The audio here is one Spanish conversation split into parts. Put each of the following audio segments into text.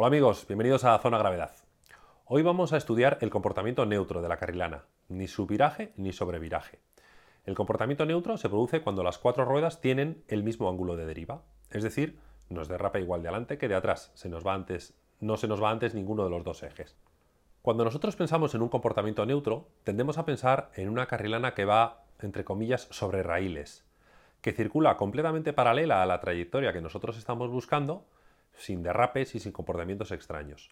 Hola amigos, bienvenidos a Zona Gravedad. Hoy vamos a estudiar el comportamiento neutro de la carrilana, ni subviraje ni sobreviraje. El comportamiento neutro se produce cuando las cuatro ruedas tienen el mismo ángulo de deriva, es decir, nos derrapa igual de adelante que de atrás, se nos va antes, no se nos va antes ninguno de los dos ejes. Cuando nosotros pensamos en un comportamiento neutro, tendemos a pensar en una carrilana que va, entre comillas, sobre raíles, que circula completamente paralela a la trayectoria que nosotros estamos buscando, sin derrapes y sin comportamientos extraños.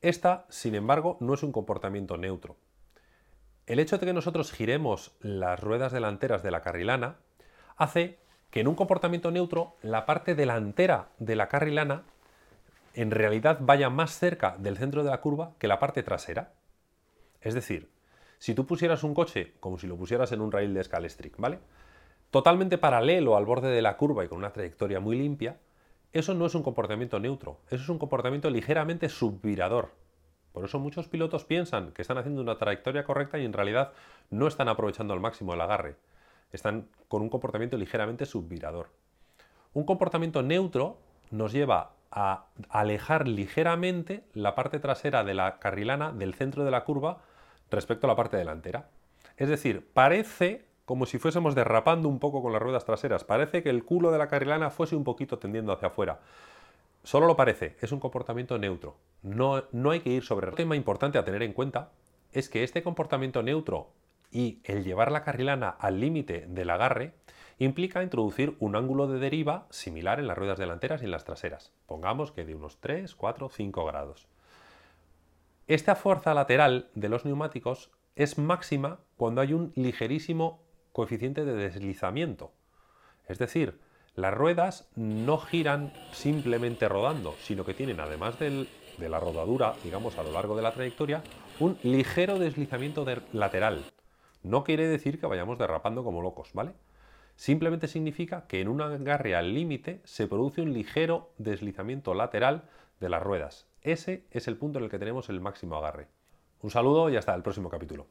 Esta, sin embargo, no es un comportamiento neutro. El hecho de que nosotros giremos las ruedas delanteras de la carrilana hace que en un comportamiento neutro la parte delantera de la carrilana en realidad vaya más cerca del centro de la curva que la parte trasera. Es decir, si tú pusieras un coche como si lo pusieras en un rail de Scalestric, ¿vale? Totalmente paralelo al borde de la curva y con una trayectoria muy limpia, eso no es un comportamiento neutro, eso es un comportamiento ligeramente subvirador. Por eso muchos pilotos piensan que están haciendo una trayectoria correcta y en realidad no están aprovechando al máximo el agarre. Están con un comportamiento ligeramente subvirador. Un comportamiento neutro nos lleva a alejar ligeramente la parte trasera de la carrilana del centro de la curva respecto a la parte delantera. Es decir, parece como si fuésemos derrapando un poco con las ruedas traseras. Parece que el culo de la carrilana fuese un poquito tendiendo hacia afuera. Solo lo parece, es un comportamiento neutro. No, no hay que ir sobre... Un tema importante a tener en cuenta es que este comportamiento neutro y el llevar la carrilana al límite del agarre implica introducir un ángulo de deriva similar en las ruedas delanteras y en las traseras. Pongamos que de unos 3, 4, 5 grados. Esta fuerza lateral de los neumáticos es máxima cuando hay un ligerísimo coeficiente de deslizamiento. Es decir, las ruedas no giran simplemente rodando, sino que tienen, además de la rodadura, digamos, a lo largo de la trayectoria, un ligero deslizamiento lateral. No quiere decir que vayamos derrapando como locos, ¿vale? Simplemente significa que en un agarre al límite se produce un ligero deslizamiento lateral de las ruedas. Ese es el punto en el que tenemos el máximo agarre. Un saludo y hasta el próximo capítulo.